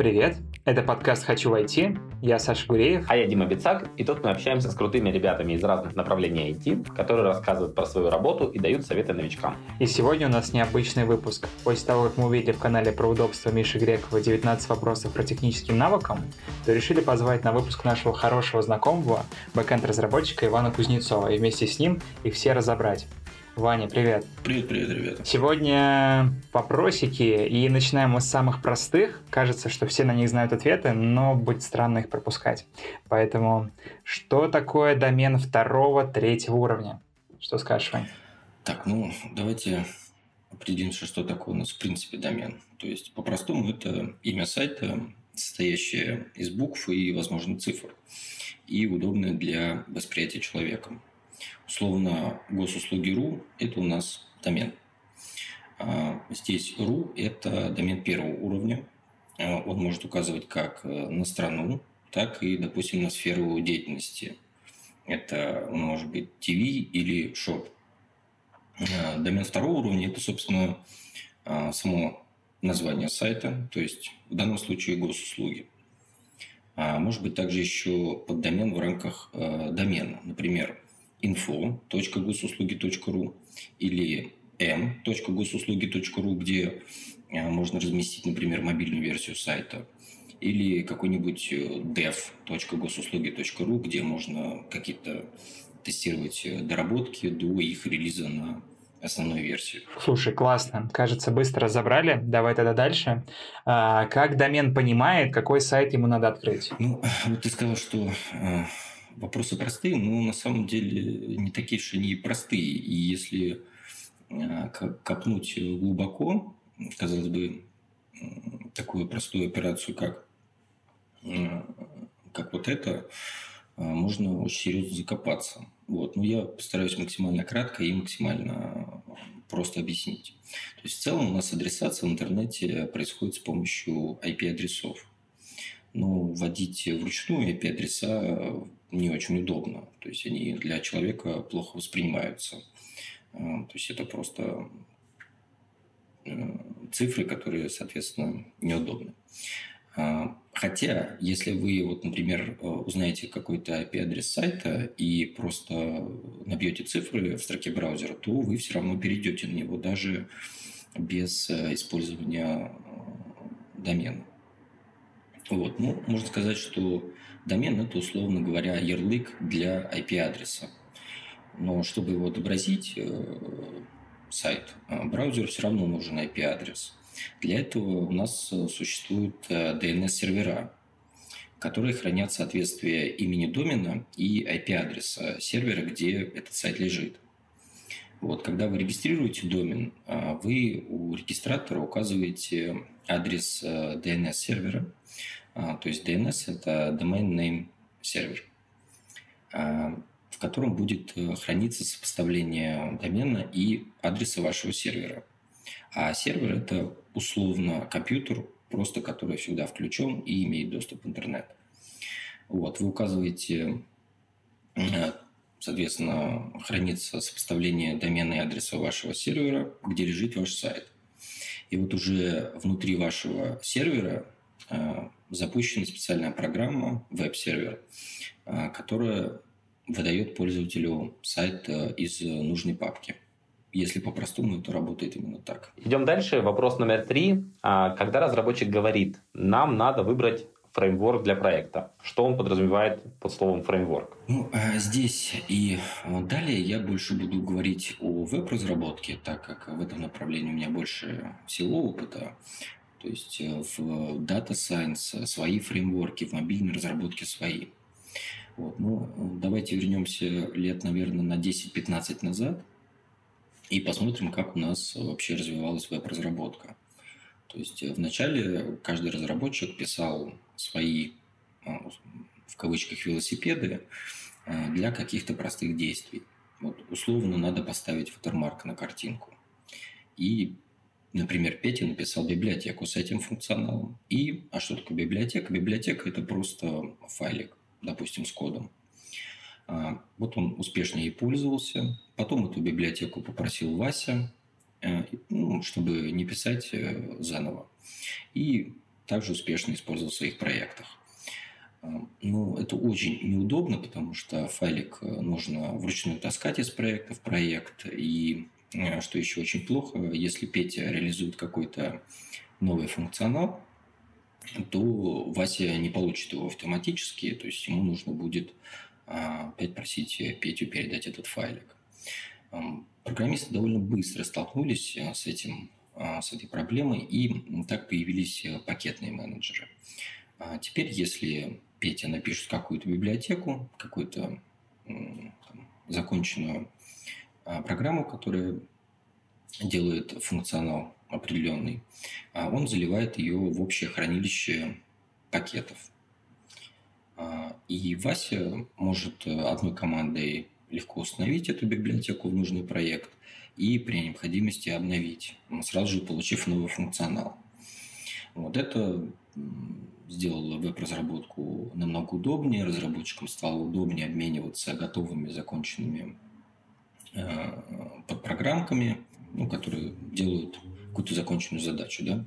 Привет, это подкаст «Хочу войти». Я Саша Гуреев. А я Дима Бицак, и тут мы общаемся с крутыми ребятами из разных направлений IT, которые рассказывают про свою работу и дают советы новичкам. И сегодня у нас необычный выпуск. После того, как мы увидели в канале про удобство Миши Грекова 19 вопросов про техническим навыкам, то решили позвать на выпуск нашего хорошего знакомого, бэкэнд-разработчика Ивана Кузнецова, и вместе с ним их все разобрать. Ваня, привет. Привет, привет, ребята. Сегодня вопросики, и начинаем мы с самых простых. Кажется, что все на них знают ответы, но будет странно их пропускать. Поэтому, что такое домен второго, третьего уровня? Что скажешь, Вань? Так, ну, давайте определимся, что такое у нас в принципе домен. То есть, по-простому, это имя сайта, состоящее из букв и, возможно, цифр, и удобное для восприятия человеком. Условно, госуслуги.ру – это у нас домен. А, здесь .ru – это домен первого уровня. А, он может указывать как э, на страну, так и, допустим, на сферу деятельности. Это может быть ТВ или шоп. А, домен второго уровня – это, собственно, само название сайта, то есть в данном случае госуслуги. А может быть также еще поддомен в рамках э, домена. Например, info.госуслуги.ру или m.госуслуги.ру, где э, можно разместить, например, мобильную версию сайта, или какой-нибудь э, dev.госуслуги.ру, где можно какие-то тестировать э, доработки до их релиза на основную версию. Слушай, классно. Кажется, быстро разобрали. Давай тогда дальше. А, как домен понимает, какой сайт ему надо открыть? Ну, вот ты сказал, что вопросы простые, но на самом деле не такие уж они простые. И если а, копнуть глубоко, казалось бы, такую простую операцию, как, как вот это, а, можно очень серьезно закопаться. Вот. Но я постараюсь максимально кратко и максимально просто объяснить. То есть в целом у нас адресация в интернете происходит с помощью IP-адресов. Но вводить вручную IP-адреса не очень удобно. То есть они для человека плохо воспринимаются. А, то есть это просто э, цифры, которые, соответственно, неудобны. А, хотя, если вы, вот, например, э, узнаете какой-то IP-адрес сайта и просто набьете цифры в строке браузера, то вы все равно перейдете на него даже без э, использования домена. Вот. Ну, можно сказать, что домен – это, условно говоря, ярлык для IP-адреса. Но чтобы его отобразить, э, сайт, э, браузеру все равно нужен IP-адрес. Для этого у нас э, существуют DNS-сервера, которые хранят соответствие имени домена и IP-адреса сервера, где этот сайт лежит. Вот, когда вы регистрируете домен, вы у регистратора указываете адрес DNS-сервера, то есть DNS – это Domain Name Server, а, в котором будет э, храниться сопоставление домена и адреса вашего сервера. А сервер – это условно компьютер, просто который всегда включен и имеет доступ в интернет. Вот, вы указываете, э, соответственно, хранится сопоставление домена и адреса вашего сервера, где лежит ваш сайт. И вот уже внутри вашего сервера э, запущена специальная программа, веб-сервер, а, которая выдает пользователю сайт э, из нужной папки. Если по-простому, это работает именно так. Идем дальше. Вопрос номер три. А, когда разработчик говорит, нам надо выбрать фреймворк для проекта. Что он подразумевает под словом фреймворк? Ну, а здесь и далее я больше буду говорить о веб-разработке, так как в этом направлении у меня больше всего опыта. То есть э, в Data Science свои фреймворки, в мобильной разработке свои. Вот. Ну, давайте вернемся лет, наверное, на 10-15 назад и посмотрим, как у нас вообще развивалась веб-разработка. То есть э, вначале каждый разработчик писал свои, э, в кавычках, велосипеды для каких-то простых действий. Вот, условно надо поставить watermark на картинку. И Например, Петя написал библиотеку с этим функционалом. И, а что такое библиотека? Библиотека – это просто файлик, допустим, с кодом. А, вот он успешно ей пользовался. Потом эту библиотеку попросил Вася, э, ну, чтобы не писать э, заново. И также успешно использовал в своих проектах. Ну, это очень неудобно, потому что файлик нужно вручную таскать из проекта в проект. И что еще очень плохо, если Петя реализует какой-то новый функционал, то Вася не получит его автоматически, то есть ему нужно будет опять просить Петю передать этот файлик. Программисты довольно быстро столкнулись э, с, этим, э, с этой проблемой, и так появились э, пакетные менеджеры. А теперь, если Петя напишет какую-то библиотеку, какую-то законченную а, программу, которая делает функционал определенный, а он заливает ее в общее хранилище пакетов. И Вася может одной командой легко установить эту библиотеку в нужный проект и при необходимости обновить, сразу же получив новый функционал. Вот это сделало веб-разработку намного удобнее, разработчикам стало удобнее обмениваться готовыми законченными э, подпрограммками, ну, которые делают какую-то законченную задачу, да.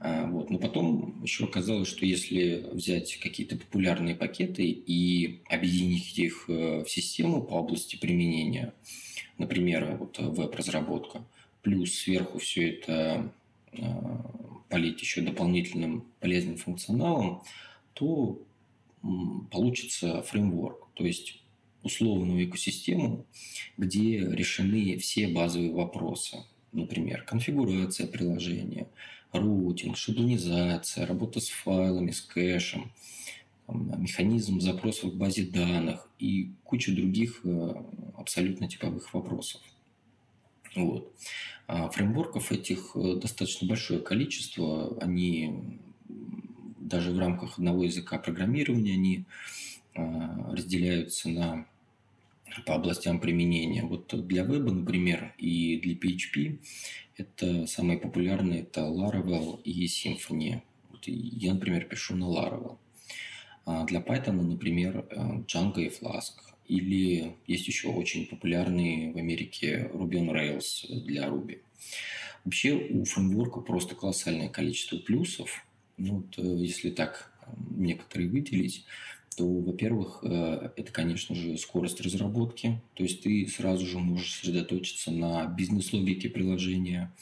А, вот. Но потом еще оказалось, что если взять какие-то популярные пакеты и объединить их э, в систему по области применения, например, вот веб-разработка, плюс сверху все это э, полить еще дополнительным полезным функционалом, то получится фреймворк, то есть условную экосистему, где решены все базовые вопросы. Например, конфигурация приложения, роутинг, шаблонизация, работа с файлами, с кэшем, механизм запросов в базе данных и куча других э, абсолютно типовых вопросов. Вот. А фреймворков этих э, достаточно большое количество. Они даже в рамках одного языка программирования они разделяются на по областям применения. Вот для веба, например, и для PHP это самые популярные это Laravel и Symfony. Вот я, например, пишу на Laravel. А для Python, например, э, Django и Flask. Или есть еще очень популярные в Америке Ruby on Rails для Ruby. Вообще у фреймворка просто колоссальное количество плюсов. Ну, вот, э, если так э, некоторые выделить, то, во-первых, э, это, конечно же, скорость разработки. То есть ты сразу же можешь сосредоточиться на бизнес-логике приложения.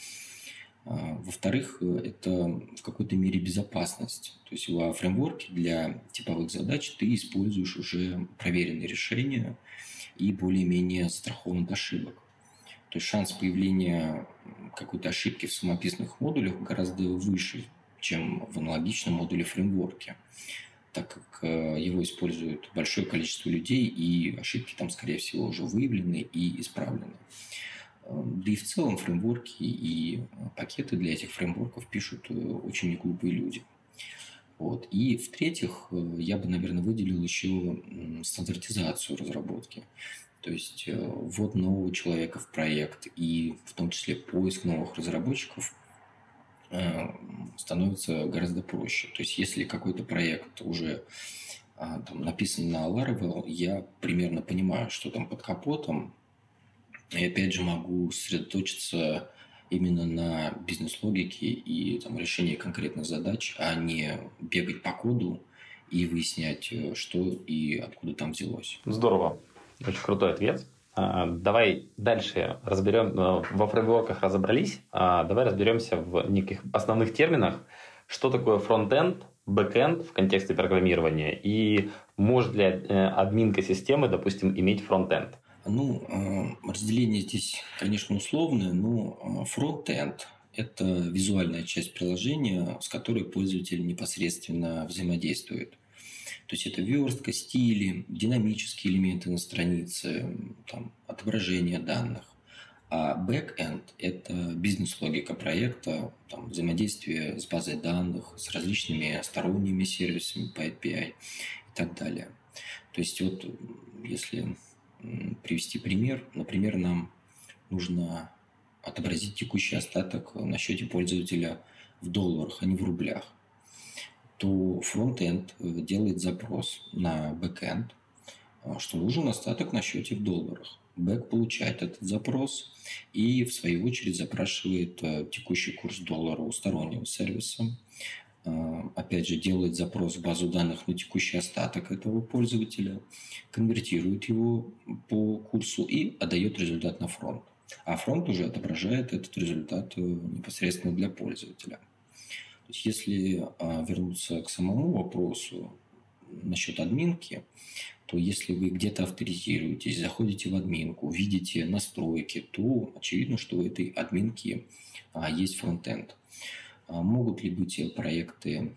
А, во-вторых, э, это в какой-то мере безопасность. То есть во фреймворке для типовых задач ты используешь уже проверенные решения и более-менее страхован от ошибок. То есть шанс появления какой-то ошибки в самописных модулях гораздо выше, чем в аналогичном модуле фреймворке так как э, его использует большое количество людей, и ошибки там, скорее всего, уже выявлены и исправлены. Эм, да и в целом фреймворки и пакеты для этих фреймворков пишут э, очень неглупые люди. Вот. И в-третьих, э, я бы, наверное, выделил еще стандартизацию разработки. То есть ввод нового человека в проект и в том числе поиск новых разработчиков – Э, становится гораздо проще. То есть, если какой-то проект уже а, там, написан на Laravel, я примерно понимаю, что там под капотом, и опять же могу сосредоточиться именно на бизнес-логике и там, решении конкретных задач, а не бегать по коду и выяснять, э, что и откуда там взялось. Здорово. Очень крутой ответ. А, давай дальше разберем, э, во фреймворках разобрались, а давай разберемся в неких основных терминах, что такое фронтенд, бэкенд в контексте программирования? И может ли э, админка системы, допустим, иметь фронтенд? Ну, э, разделение здесь, конечно, условное, но фронтенд – это визуальная часть приложения, с которой пользователь непосредственно взаимодействует – то есть это верстка, стили, динамические элементы на странице, там, отображение данных. А back-end – это бизнес-логика проекта, там, взаимодействие с базой данных, с различными сторонними сервисами по API и так далее. То есть вот если привести пример, например, нам нужно отобразить текущий остаток на счете пользователя в долларах, а не в рублях то фронтенд э, делает запрос на бэкенд, э, что нужен остаток на счете в долларах. Бэк получает этот запрос и, в свою очередь, запрашивает э, текущий курс доллара у стороннего сервиса. опять же, делает запрос в базу данных на текущий остаток этого пользователя, конвертирует его по курсу и отдает результат на фронт. А фронт уже отображает этот результат непосредственно для пользователя. То есть, если а, вернуться к самому вопросу насчет админки, то если вы где-то авторизируетесь, заходите в админку, видите настройки, то очевидно, что у этой админки а, есть фронтенд. А могут ли быть проекты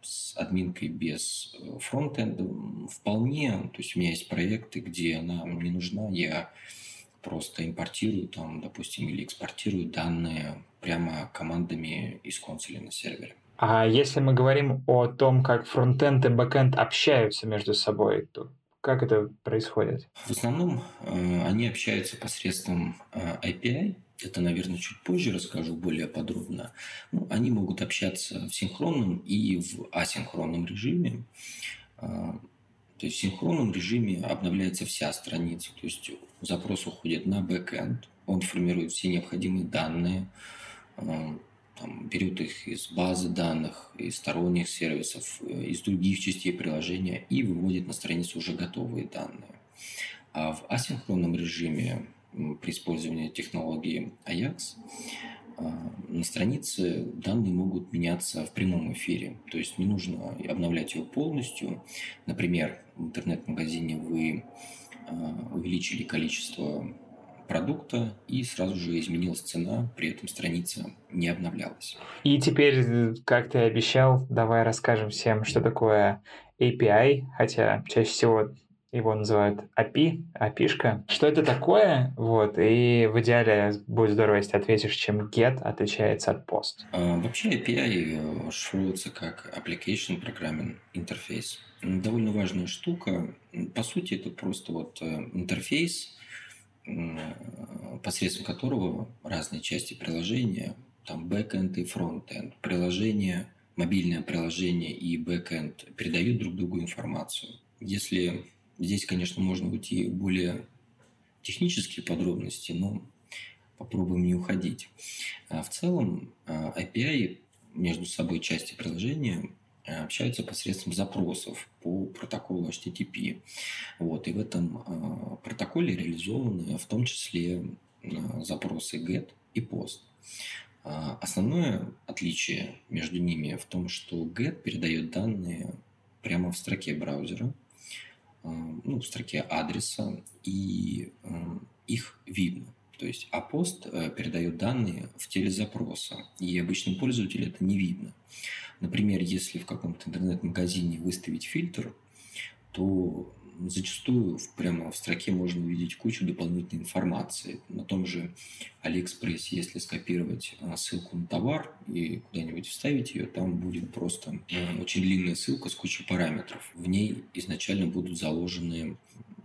с админкой без э, фронтенда? Вполне. То есть у меня есть проекты, где она не нужна. Я просто импортирую там, допустим, или экспортирую данные прямо командами из консоли на сервере. А если мы говорим о том, как фронтенд и бэкенд общаются между собой, то как это происходит? В основном э, они общаются посредством э, API. Это, наверное, чуть позже расскажу более подробно. Ну, они могут общаться в синхронном и в асинхронном режиме. Э, то есть в синхронном режиме обновляется вся страница. То есть запрос уходит на бэкэнд, он формирует все необходимые данные, э, там, берет их из базы данных, из сторонних сервисов, э, из других частей приложения и выводит на страницу уже готовые данные. А в асинхронном режиме при использовании технологии Ajax а, на странице данные могут меняться в прямом эфире. То есть не нужно обновлять его полностью. Например, в интернет-магазине вы а, увеличили количество продукта и сразу же изменилась цена, при этом страница не обновлялась. И теперь, как ты обещал, давай расскажем всем, что такое API, хотя чаще всего его называют API, API-шка. Что это такое? Вот, и в идеале будет здорово, если ответишь, чем GET отличается от POST. А, вообще API шифруется как Application Programming Interface. Довольно важная штука. По сути, это просто вот э, интерфейс, посредством которого разные части приложения, там бэкэнд и фронтенд, приложение, мобильное приложение и бэкэнд передают друг другу информацию. Если Здесь, конечно, можно уйти в более технические подробности, но попробуем не уходить. А в целом а, API между собой части приложения общаются посредством запросов по протоколу HTTP. Вот, и в этом протоколе реализованы в том числе запросы GET и POST. Основное отличие между ними в том, что GET передает данные прямо в строке браузера, Э, ну, в строке адреса, и э, их видно. То есть апост э, передает данные в теле запроса, и обычным пользователю это не видно. Например, если в каком-то интернет-магазине выставить фильтр, то зачастую прямо в строке можно увидеть кучу дополнительной информации. На том же Алиэкспрессе, если скопировать а, ссылку на товар и куда-нибудь вставить ее, там будет просто а, очень длинная ссылка с кучей параметров. В ней изначально будут заложены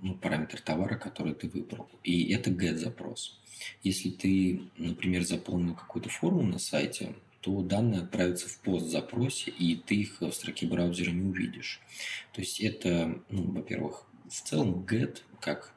ну, параметры товара, который ты выбрал. И это get-запрос. Если ты, например, заполнил какую-то форму на сайте, то данные отправятся в пост-запросе, и ты их в строке браузера не увидишь. То есть это, ну, во-первых, в целом get, как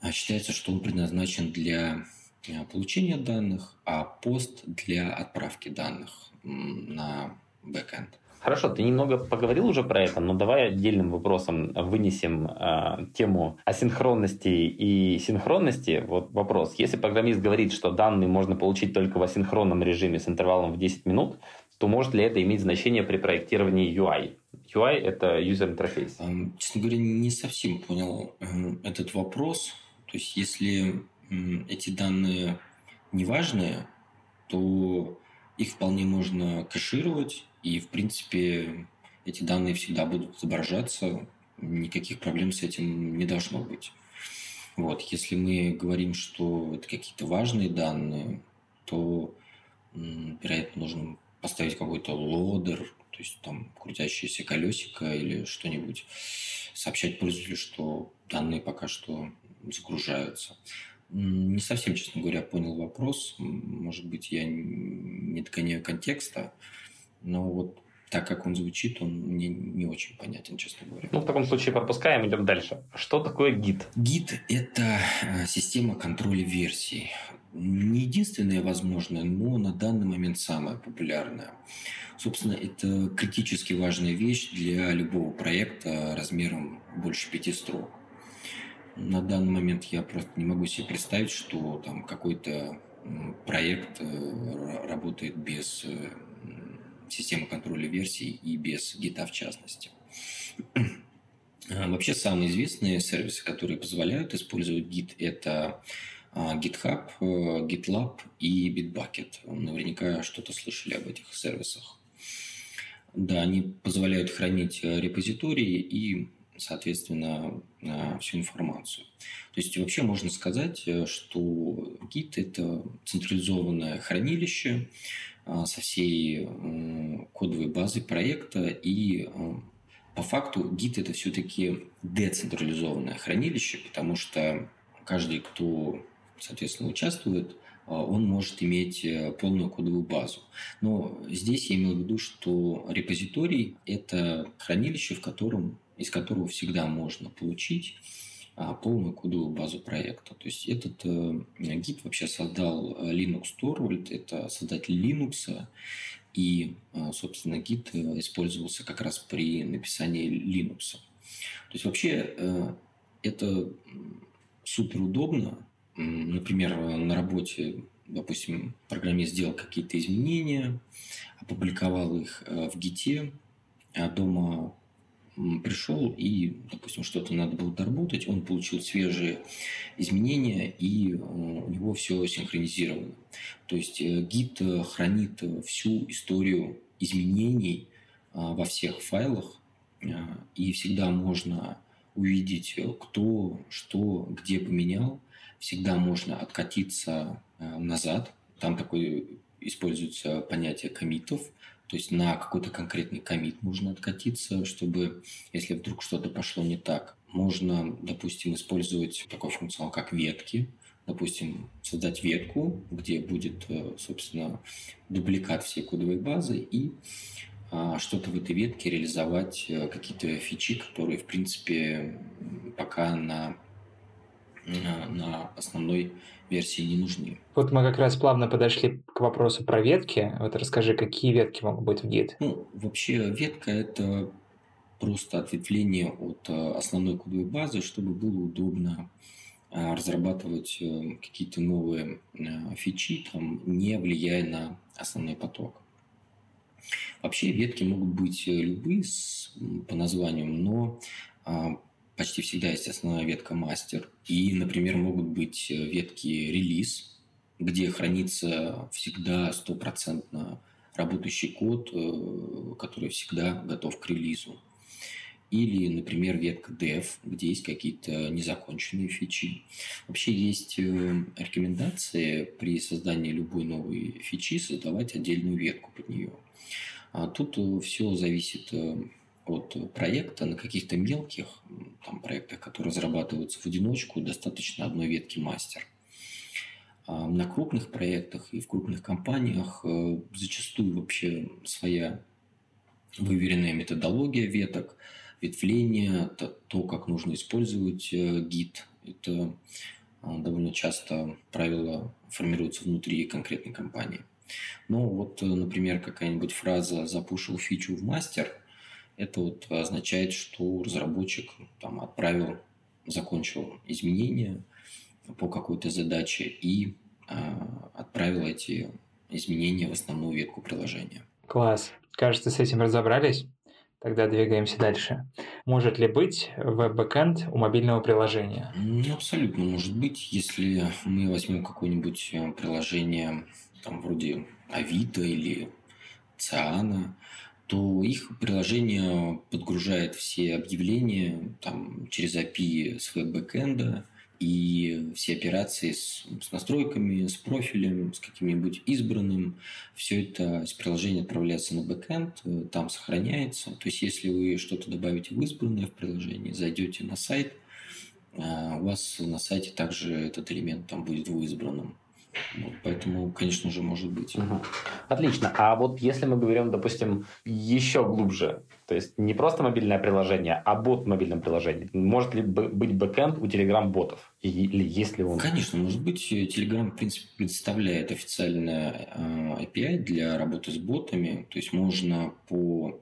а, считается, что он предназначен для а, получения данных, а пост для отправки данных на backend. Хорошо, ты немного поговорил уже про это, но давай отдельным вопросом вынесем э, тему асинхронности и синхронности. Вот вопрос. Если программист говорит, что данные можно получить только в асинхронном режиме с интервалом в 10 минут, то может ли это иметь значение при проектировании UI? UI – это user interface. Честно говоря, не совсем понял этот вопрос. То есть, если эти данные не важные, то их вполне можно кэшировать, и, в принципе, эти данные всегда будут отображаться, никаких проблем с этим не должно быть. Вот. Если мы говорим, что это какие-то важные данные, то, вероятно, нужно поставить какой-то лодер, то есть там крутящееся колесико или что-нибудь, сообщать пользователю, что данные пока что загружаются. Не совсем, честно говоря, понял вопрос. Может быть, я не догоняю контекста. Но вот так как он звучит, он мне не очень понятен, честно говоря. Ну, в таком случае пропускаем, идем дальше. Что такое гид? Гид – это э, система контроля версий. Не единственная возможная, но на данный момент самая популярная. Собственно, это критически важная вещь для любого проекта размером больше пяти строк. На данный момент я просто не могу себе представить, что там какой-то проект э, работает без э, системы контроля версий и без гита в частности. А, вообще самые известные сервисы, которые позволяют использовать гит, это а, GitHub, э, GitLab и Bitbucket. Наверняка что-то слышали об этих сервисах. Да, они позволяют хранить репозитории и соответственно, всю информацию. То есть вообще можно сказать, э, что Git – это централизованное хранилище а, со всей кодовой базой проекта, и э, по факту Git – это все-таки децентрализованное хранилище, потому что каждый, кто, соответственно, участвует, он может иметь э, полную кодовую базу. Но здесь я имел в виду, что репозиторий – это хранилище, в котором из которого всегда можно получить а, полную кодовую базу проекта. То есть этот э, гид вообще создал э, Linux Torvald, это создатель Linux, и, э, собственно, гид использовался как раз при написании Linux. То есть вообще это супер удобно. Например, на работе, допустим, программист сделал какие-то изменения, опубликовал их в гите, а дома пришел и, допустим, что-то надо было доработать, он получил свежие изменения, и э, у него все синхронизировано. То есть э, гид э, хранит всю историю изменений во всех файлах, и всегда можно увидеть, кто, что, где поменял. Всегда можно откатиться назад. Там такое используется понятие комитов – то есть на какой-то конкретный комит можно откатиться, чтобы, если вдруг что-то пошло не так, можно, допустим, использовать такой функционал, как ветки. Допустим, создать ветку, где будет, э, собственно, дубликат всей кодовой базы и а, что-то в этой ветке реализовать, э, какие-то фичи, которые, в принципе, пока на, на, основной версии не нужны. Вот мы как раз плавно подошли к вопросу про ветки. Вот расскажи, какие ветки могут быть в гид? Ну, вообще ветка – это просто ответвление от э, основной кодовой базы, чтобы было удобно э, разрабатывать э, какие-то новые фичи, там, не влияя на основной поток. Вообще ветки могут быть любые по названию, но а, почти всегда есть основная ветка мастер. И, например, могут быть э, ветки релиз, где хранится всегда стопроцентно работающий код, э, который всегда готов к релизу. Или, например, ветка dev, где есть какие-то незаконченные фичи. Вообще есть э, рекомендации при создании любой новой фичи создавать отдельную ветку под нее. А тут все зависит от проекта на каких-то мелких там, проектах, которые разрабатываются в одиночку, достаточно одной ветки мастер. А на крупных проектах и в крупных компаниях э, зачастую вообще своя выверенная методология веток, ветвление, то, как нужно использовать э, гид. Это а, довольно часто правила формируются внутри конкретной компании. Но вот, э, например, какая-нибудь фраза «запушил фичу в мастер» – это вот означает, что разработчик там, отправил, закончил изменения по какой-то задаче и э, отправил эти изменения в основную ветку приложения. Класс. Кажется, с этим разобрались. Тогда двигаемся дальше. Может ли быть веб-бэкэнд у мобильного приложения? Ну, абсолютно может быть. Если мы возьмем какое-нибудь э, приложение там, вроде Авито или Циана, то их приложение подгружает все объявления там, через API с веб-бэкэнда, и все операции с, с настройками, с профилем, с каким-нибудь избранным, все это из приложения отправляется на бэкэнд, э, там сохраняется. То есть, если вы что-то добавите в избранное в приложение, зайдете на сайт, э, у вас на сайте также этот элемент там будет в избранном. Вот, поэтому, конечно же, может быть. Угу. Отлично. А вот если мы говорим, допустим, еще глубже, то есть не просто мобильное приложение, а бот в мобильном приложении, может ли быть бэкэнд у Telegram-ботов? Или есть ли он? Конечно, может быть. Telegram, в принципе, предоставляет официальное э, API для работы с ботами. То есть можно по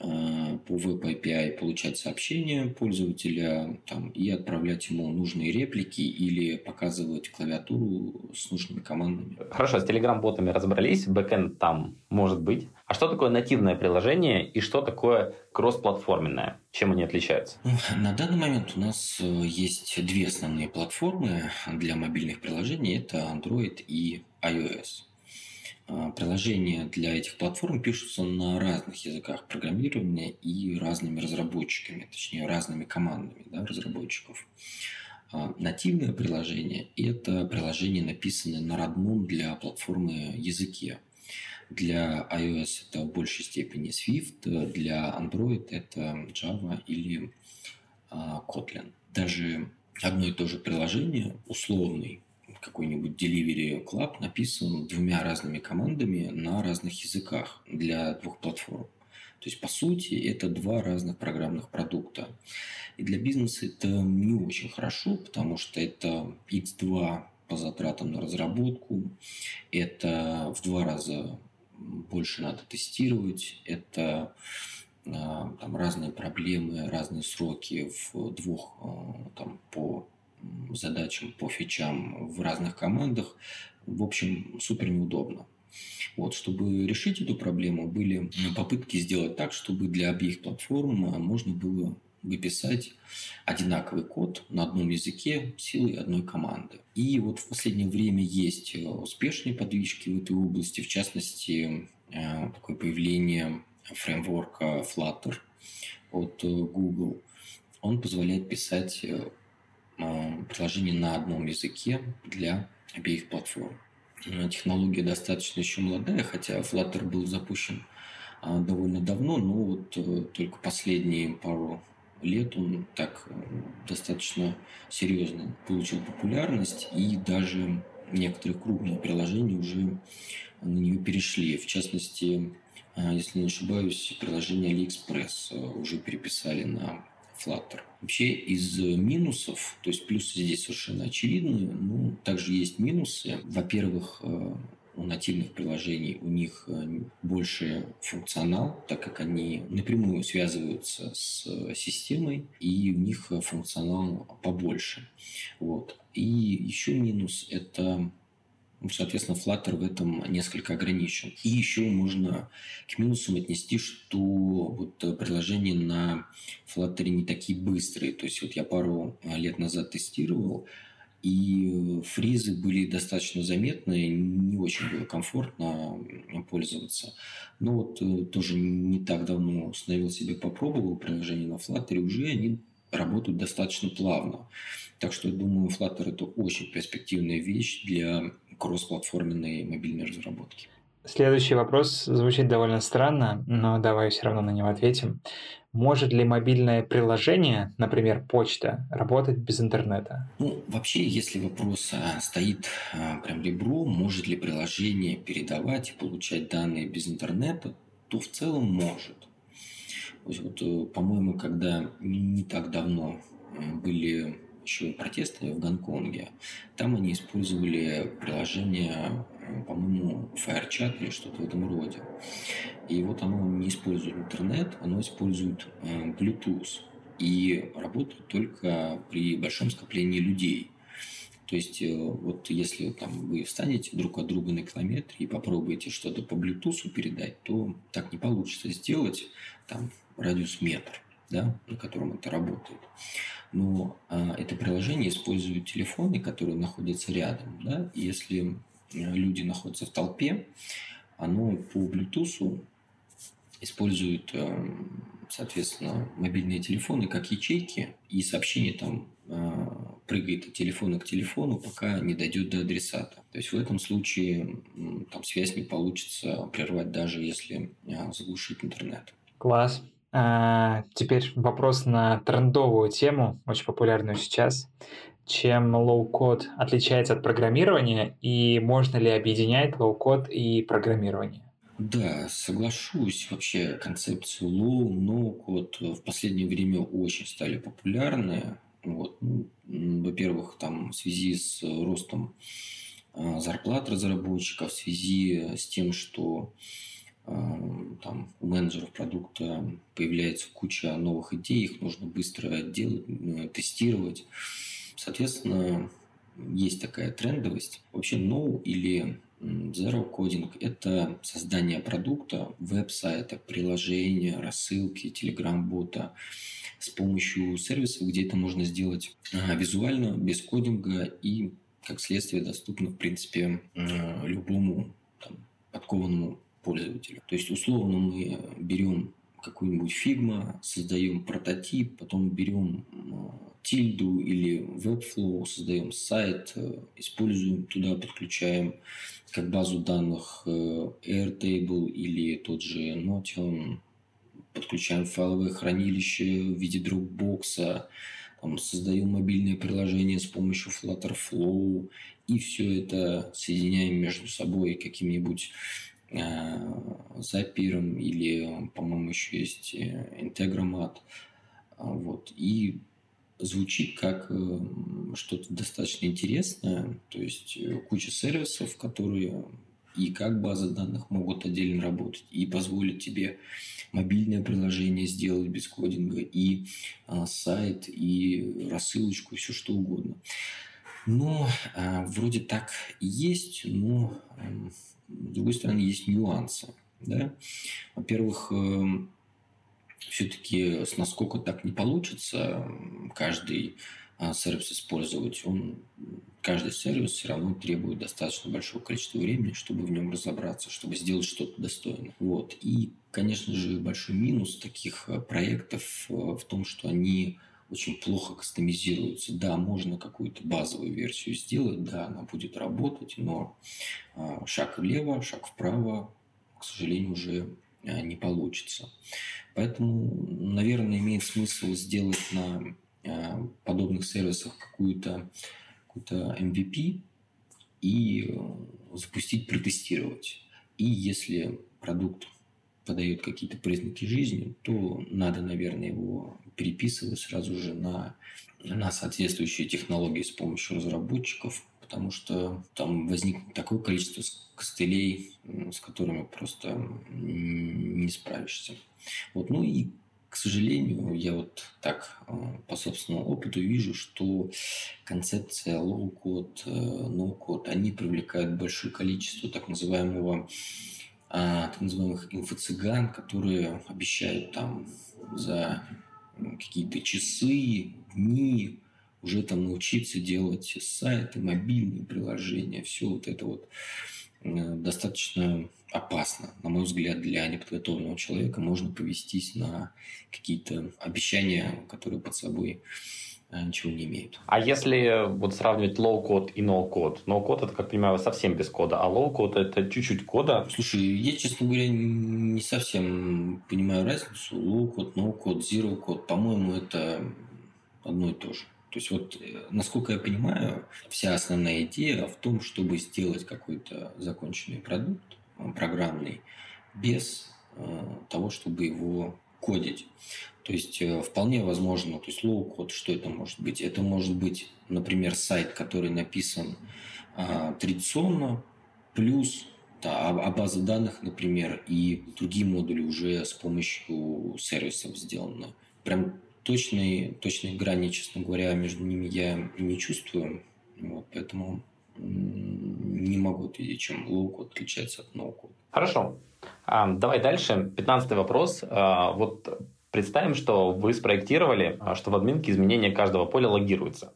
по Web API получать сообщения пользователя там, и отправлять ему нужные реплики или показывать клавиатуру с нужными командами. Хорошо, с Telegram-ботами разобрались, бэкэнд там может быть. А что такое нативное приложение и что такое кроссплатформенное? Чем они отличаются? На данный момент у нас э, есть две основные платформы для мобильных приложений. Это Android и iOS. А, приложения для этих платформ пишутся на разных языках программирования и разными разработчиками, точнее разными командами да, разработчиков. А, нативное приложение – это приложение, написанное на родном для платформы языке. Для iOS это в большей степени Swift, для Android это Java или а, Kotlin. Даже одно и то же приложение, условный какой-нибудь Delivery Club написан двумя разными командами на разных языках для двух платформ. То есть, по сути, это два разных программных продукта. И для бизнеса это не очень хорошо, потому что это X2 по затратам на разработку, это в два раза больше надо тестировать, это а, там, разные проблемы, разные сроки в двух а, там, по задачам, по фичам в разных командах. В общем, супер неудобно. Вот, чтобы решить эту проблему, были попытки сделать так, чтобы для обеих платформ можно было выписать одинаковый код на одном языке силой одной команды. И вот в последнее время есть успешные подвижки в этой области, в частности, э, такое появление фреймворка Flutter от Google. Он позволяет писать э, Э, приложение на одном языке для обеих платформ. Э, технология достаточно еще молодая, хотя Flutter был запущен э, довольно давно, но вот только последние пару лет он так достаточно серьезно получил популярность, и даже некоторые крупные приложения уже на нее перешли. В частности, если не ошибаюсь, приложение AliExpress уже переписали на Flutter. Вообще из минусов, то есть плюсы здесь совершенно очевидны, но также есть минусы. Во-первых, э, у нативных приложений у них э, больше функционал, так как они напрямую связываются с системой, и у них функционал побольше. Вот. И еще минус – это ну, соответственно, Flutter в этом несколько ограничен. И еще можно к минусам отнести, что вот приложения на Flutter не такие быстрые. То есть вот я пару а, лет назад тестировал, и фризы были достаточно заметные, не очень было комфортно пользоваться. Но вот э, тоже не так давно установил себе, попробовал приложение на Flutter, и уже они работают достаточно плавно. Так что думаю, Flutter это очень перспективная вещь для кроссплатформенной мобильной разработки. Следующий вопрос звучит довольно странно, но давай все равно на него ответим. Может ли мобильное приложение, например, почта, работать без интернета? Ну, вообще, если вопрос а, стоит а, прям ребром, может ли приложение передавать и получать данные без интернета, то в целом может. Вот, э, по-моему, когда не так давно э, были еще протесты в Гонконге, там они использовали приложение, э, по-моему, FireChat или что-то в этом роде. И вот оно не использует интернет, оно использует э, Bluetooth и работает только при большом скоплении людей. То есть, э, вот если там, вы встанете друг от друга на километр и попробуете что-то по Bluetooth передать, то так не получится сделать там радиус метр, да, на котором это работает но а, это приложение использует телефоны, которые находятся рядом. Да? Если э, люди находятся в толпе, оно по Bluetooth использует, э, соответственно, мобильные телефоны как ячейки, и сообщение там э, прыгает от телефона к телефону, пока не дойдет до адресата. То есть в этом случае там связь не получится прервать, даже если заглушить интернет. Класс. А, теперь вопрос на трендовую тему, очень популярную сейчас. чем low-code отличается от программирования и можно ли объединять low-code и программирование? Да, соглашусь. Вообще концепции low, no code в последнее время очень стали популярны. Вот. Ну, во-первых, там в связи с ростом а, зарплат разработчиков, в связи с тем, что там у менеджеров продукта появляется куча новых идей, их нужно быстро делать, э, тестировать. Соответственно, есть такая трендовость. Вообще, no или Zero кодинг – это создание продукта, веб-сайта, приложения, рассылки, телеграм-бота с помощью сервисов, где это можно сделать визуально, без кодинга и, как следствие, доступно, в принципе, любому там, подкованному пользователю. То есть, условно, мы берем какую-нибудь Figma, создаем прототип, потом берем тильду или Webflow, создаем сайт, э, используем туда, подключаем как базу данных э, Airtable или тот же Notion, подключаем файловое хранилище в виде Dropbox, создаем мобильное приложение с помощью Flutterflow, и все это соединяем между собой каким-нибудь э, Zapier или, по-моему, еще есть Integromat. Вот. И звучит как э, что-то достаточно интересное, то есть э, куча сервисов, которые и как базы данных могут отдельно работать, и позволить тебе мобильное приложение сделать без кодинга, и а, сайт, и рассылочку, все что угодно. Но а, вроде так и есть, но а, с другой стороны есть нюансы. Да? Во-первых, э, все-таки с насколько так не получится каждый а, сервис использовать, он, каждый сервис все равно требует достаточно большого количества времени, чтобы в нем разобраться, чтобы сделать что-то достойное. Вот. И, конечно же, большой минус таких а, проектов а, в том, что они очень плохо кастомизируются. Да, можно какую-то базовую версию сделать, да, она будет работать, но шаг влево, шаг вправо, к сожалению, уже не получится. Поэтому, наверное, имеет смысл сделать на э, подобных сервисах какую-то какую MVP и э, запустить, протестировать. И если продукт подает какие-то признаки жизни, то надо, наверное, его переписывать сразу же на, на соответствующие технологии с помощью разработчиков, потому что там возникнет такое количество костылей, с которыми просто не справишься. Вот. Ну и, к сожалению, я вот так э, по собственному опыту вижу, что концепция low-code, э, no-code, они привлекают большое количество так называемого а, так называемых инфо-цыган, которые обещают там за какие-то часы, дни уже там научиться делать сайты, мобильные приложения, все вот это вот Э, достаточно опасно. На мой взгляд, для неподготовленного человека можно повестись на какие-то обещания, которые под собой ничего не имеют. А если вот сравнивать low-код и no-код? No-код это, как понимаю, совсем без кода, а low-код это чуть-чуть кода. Слушай, я, честно говоря, не совсем понимаю разницу. Low-code, no-code, zero-code. По-моему, это одно и то же. То есть вот, э, насколько я понимаю, вся основная идея в том, чтобы сделать какой-то законченный продукт э, программный без э, того, чтобы его кодить. То есть вполне возможно, то есть low-code, что это может быть? Это может быть, например, сайт, который написан а, традиционно, плюс да, а, а база данных, например, и другие модули уже с помощью сервисов сделаны. Прям точной, точной грани, честно говоря, между ними я не чувствую. Вот, поэтому не могу ответить, чем low-code отличается от no-code. Хорошо. А, давай дальше. Пятнадцатый вопрос. А, вот представим, что вы спроектировали, а, что в админке изменение каждого поля логируется.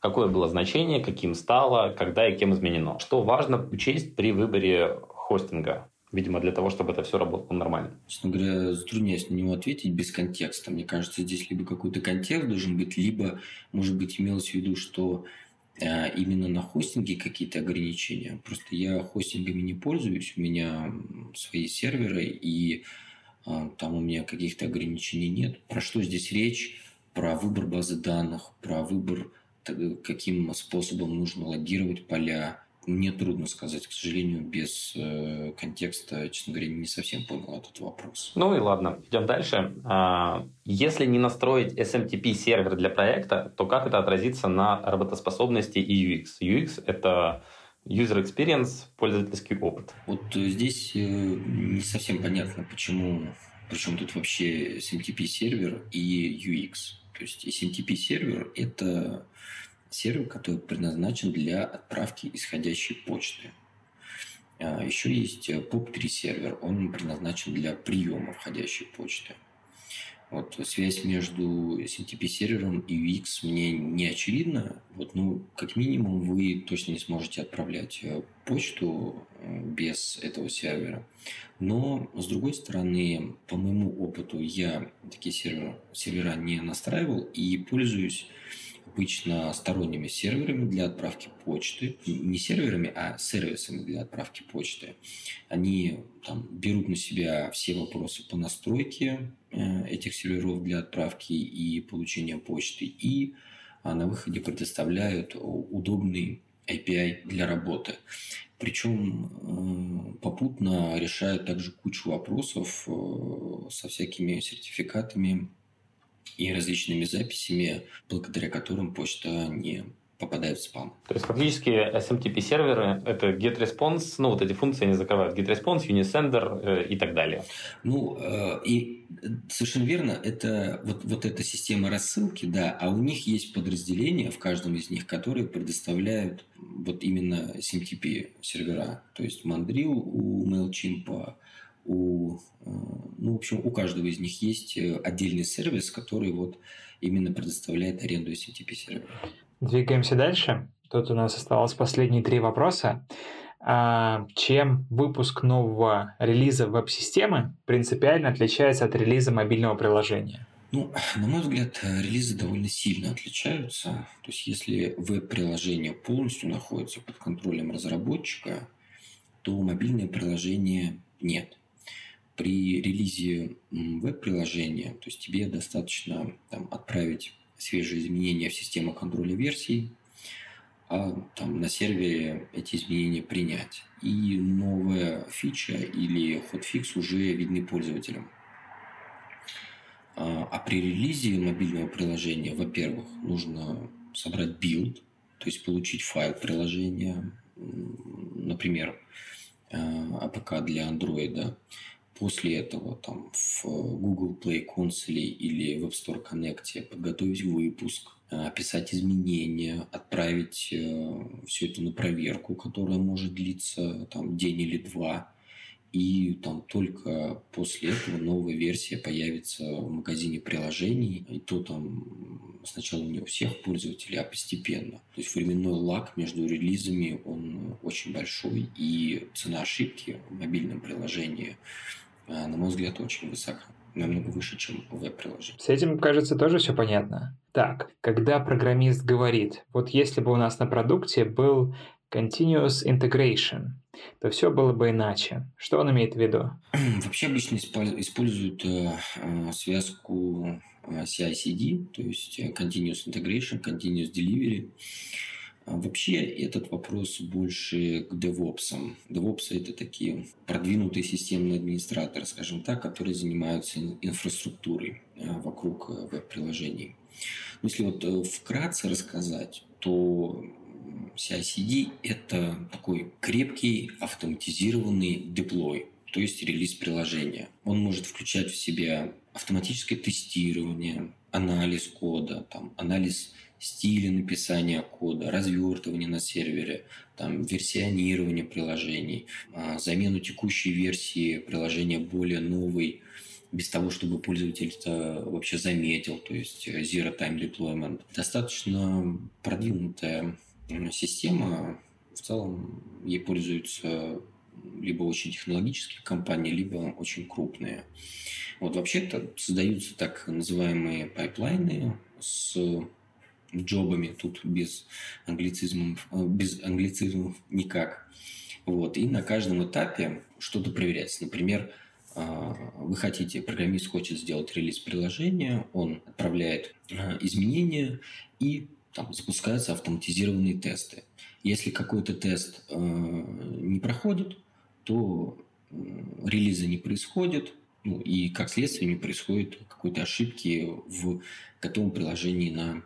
Какое было значение, каким стало, когда и кем изменено. Что важно учесть при выборе хостинга? Видимо, для того, чтобы это все работало нормально. Честно говоря, затрудняюсь на него ответить без контекста. Мне кажется, здесь либо какой-то контекст должен быть, либо, может быть, имелось в виду, что именно на хостинге какие-то ограничения. Просто я хостингами не пользуюсь, у меня свои серверы, и э, там у меня каких-то ограничений нет. Про что здесь речь? Про выбор базы данных, про выбор каким способом нужно логировать поля, мне трудно сказать, к сожалению, без э, контекста, честно говоря, не совсем понял этот вопрос. Ну и ладно, идем дальше. А, если не настроить SMTP сервер для проекта, то как это отразится на работоспособности и UX? UX — это user experience, пользовательский опыт. Вот здесь э, не совсем понятно, почему, причем тут вообще SMTP сервер и UX. То есть SMTP сервер — это сервер, который предназначен для отправки исходящей почты. А, Еще есть POP3 сервер, он предназначен для приема входящей почты. Вот связь между SMTP сервером и UX мне не очевидна. Вот, ну, как минимум, вы точно не сможете отправлять э, почту э, без этого сервера. Но, с другой стороны, по моему опыту, я такие сервера, сервера не настраивал и пользуюсь обычно сторонними серверами для отправки почты. Не серверами, а сервисами для отправки почты. Они там, берут на себя все вопросы по настройке э, этих серверов для отправки и получения почты. И а, на выходе предоставляют удобный API для работы. Причем э, попутно решают также кучу вопросов э, со всякими сертификатами и различными записями, благодаря которым почта не попадает в спам. То есть фактически SMTP серверы это GetResponse, ну вот эти функции они закрывают GetResponse, Unisender э, и так далее. Ну э, и совершенно верно, это вот, вот эта система рассылки, да, а у них есть подразделения в каждом из них, которые предоставляют вот именно SMTP сервера. То есть Mandrill у MailChimp, у, э, ну, в общем, у каждого из них есть э, отдельный сервис, который вот именно предоставляет аренду SMTP сервера. Двигаемся дальше. Тут у нас осталось последние три вопроса. А, чем выпуск нового релиза веб-системы принципиально отличается от релиза мобильного приложения? Ну, на мой взгляд, релизы довольно сильно отличаются. То есть, если веб-приложение полностью находится под контролем разработчика, то мобильное приложение нет при релизе веб-приложения, то есть тебе достаточно там, отправить свежие изменения в систему контроля версий, а там на сервере эти изменения принять. И новая фича или хотфикс уже видны пользователям. А, а при релизе мобильного приложения, во-первых, нужно собрать билд, то есть получить файл приложения, например, APK а для Android, После этого там в Google Play консоли или в App Store Connect подготовить выпуск, э, описать изменения, отправить э, все это на проверку, которая может длиться там день или два. И там только после этого новая версия появится в магазине приложений. И то там сначала не у всех пользователей, а постепенно. То есть временной лаг между релизами, он очень большой. И цена ошибки в мобильном приложении на мой взгляд, очень высока намного выше, чем в веб-приложении. С этим, кажется, тоже все понятно. Так, когда программист говорит, вот если бы у нас на продукте был continuous integration, то все было бы иначе. Что он имеет в виду? Вообще обычно используют э, э, связку э, CI-CD, то есть continuous integration, continuous delivery. А вообще этот вопрос больше к DevOps. DevOps – это такие продвинутые системные администраторы, скажем так, которые занимаются инфраструктурой э, вокруг э, веб-приложений. Если вот э, вкратце рассказать, то CI-CD – это такой крепкий автоматизированный деплой, то есть релиз приложения. Он может включать в себя автоматическое тестирование, анализ кода, там, анализ стиля написания кода, развертывание на сервере, там, версионирование приложений, а, замену текущей версии приложения более новой, без того, чтобы пользователь это вообще заметил, то есть Zero Time Deployment. Достаточно продвинутая система, в целом ей пользуются либо очень технологические компании, либо очень крупные. Вот вообще-то создаются так называемые пайплайны с джобами, тут без англицизмов, э, без англицизмов никак. Вот. И на каждом этапе что-то проверяется. Например, э, вы хотите, программист хочет сделать релиз приложения, он отправляет э, изменения, и там запускаются автоматизированные тесты. Если какой-то тест э, не проходит, то э, релиза не происходит, ну, и как следствие не происходит какой-то ошибки в готовом приложении на,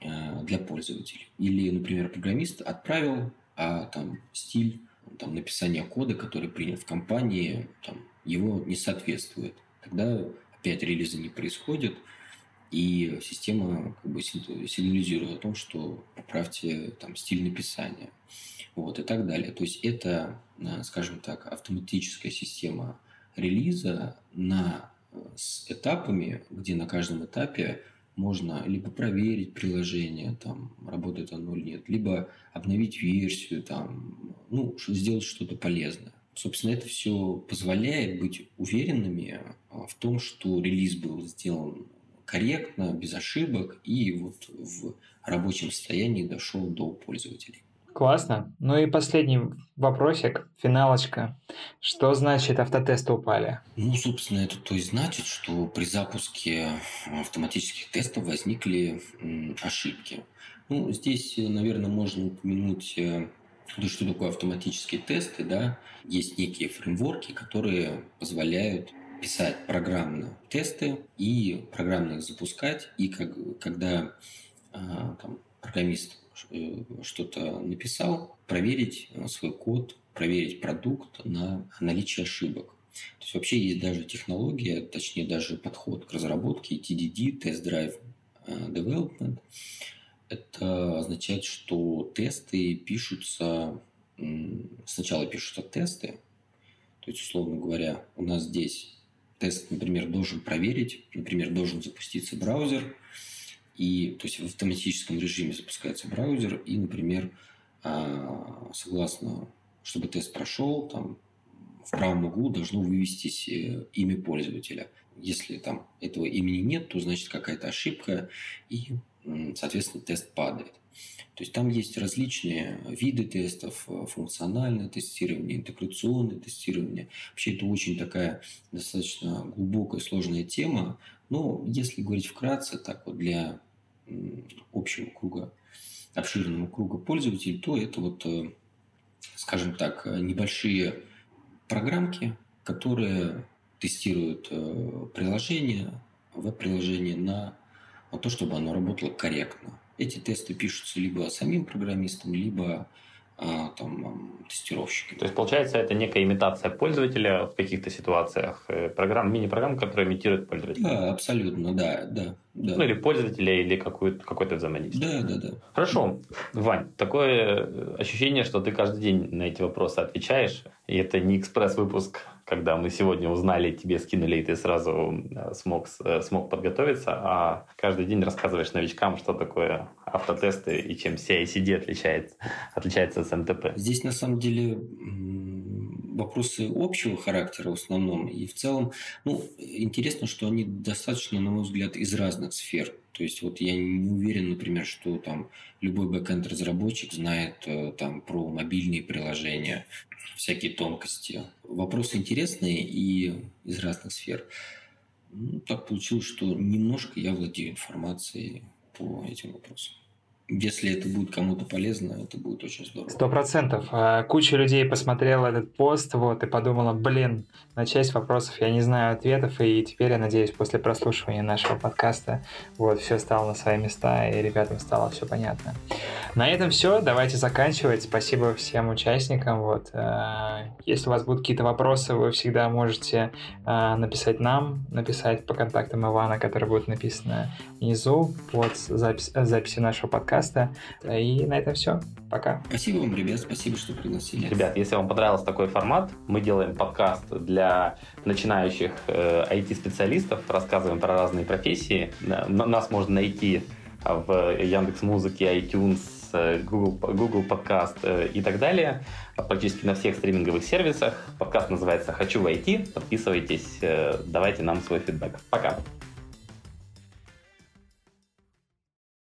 для пользователей. Или, например, программист отправил, а там стиль там, написания кода, который принят в компании, там, его не соответствует. Тогда опять релиза не происходит, и система как бы сигнализирует о том, что поправьте там стиль написания, вот и так далее. То есть это, э, скажем так, автоматическая система релиза на э, с этапами, где на каждом этапе можно либо проверить приложение, там, работает оно или нет, либо обновить версию, там, ну, сделать что-то полезное. Собственно, это все позволяет быть уверенными а, в том, что релиз был сделан корректно, без ошибок и вот в рабочем состоянии дошел до пользователей. Классно. Ну и последний вопросик, финалочка. Что значит автотесты упали? Ну, собственно, это то есть значит, что при запуске автоматических тестов возникли ошибки. Ну, здесь, наверное, можно упомянуть э, то, что такое автоматические тесты, да. Есть некие фреймворки, которые позволяют писать программно тесты и программно их запускать. И как, когда а, там, программист э, что-то написал, проверить э, свой код, проверить продукт на наличие ошибок. То есть вообще есть даже технология, точнее даже подход к разработке TDD, Test Drive э, Development. Это означает, что тесты пишутся, сначала пишутся тесты, то есть, условно говоря, у нас здесь тест, например, должен проверить, например, должен запуститься браузер, и, то есть в автоматическом режиме запускается браузер, и, например, а, согласно, чтобы тест прошел, там в правом углу должно вывестись э, имя пользователя. Если там этого имени нет, то значит какая-то ошибка, и, соответственно, тест падает. То есть там есть различные виды тестов, э, функциональное тестирование, интеграционное тестирование. Вообще это очень такая достаточно глубокая, сложная тема. Но если говорить вкратце, так вот для общего круга, обширного круга пользователей, то это вот, э, скажем так, небольшие программки, которые тестируют э, приложение, веб-приложение на, то, чтобы оно работало корректно. Эти тесты пишутся либо самим программистом, либо там, тестировщиками. То есть, получается, это некая имитация пользователя в каких-то ситуациях, э, программ, мини-программ, которая имитирует пользователя. Да, абсолютно, да, да. да. Ну, или пользователя, или какое-то, какое-то взаимодействие. Да, да, да. Хорошо. Вань, такое ощущение, что ты каждый день на эти вопросы отвечаешь, и это не экспресс-выпуск когда мы сегодня узнали, тебе скинули, и ты сразу э, смог, э, смог подготовиться, а каждый день рассказываешь новичкам, что такое автотесты и чем CI-CD отличается, отличается от МТП. Здесь на самом деле вопросы общего характера в основном. И в целом, ну, интересно, что они достаточно, на мой взгляд, из разных сфер. То есть вот я не уверен, например, что там любой бэкенд разработчик знает э, там про мобильные приложения, всякие тонкости. Вопросы интересные и из разных сфер. Ну, так получилось, что немножко я владею информацией по этим вопросам если это будет кому-то полезно, это будет очень здорово. Сто процентов. А, куча людей посмотрела этот пост вот, и подумала, блин, на часть вопросов я не знаю ответов, и теперь я надеюсь, после прослушивания нашего подкаста вот, все стало на свои места, и ребятам стало все понятно. На этом все, давайте заканчивать. Спасибо всем участникам. Вот. А, если у вас будут какие-то вопросы, вы всегда можете а, написать нам, написать по контактам Ивана, которые будут написаны внизу под запись, записи нашего подкаста подкаста. И на этом все. Пока. Спасибо вам, ребят, спасибо, что пригласили. Ребят, если вам понравился такой формат, мы делаем подкаст для начинающих э, IT-специалистов, рассказываем про разные профессии. Нас можно найти в Яндекс Музыке, iTunes, э, Google, Google подкаст э, и так далее. Практически на всех стриминговых сервисах. Подкаст называется «Хочу войти». Подписывайтесь, э, давайте нам свой фидбэк. Пока.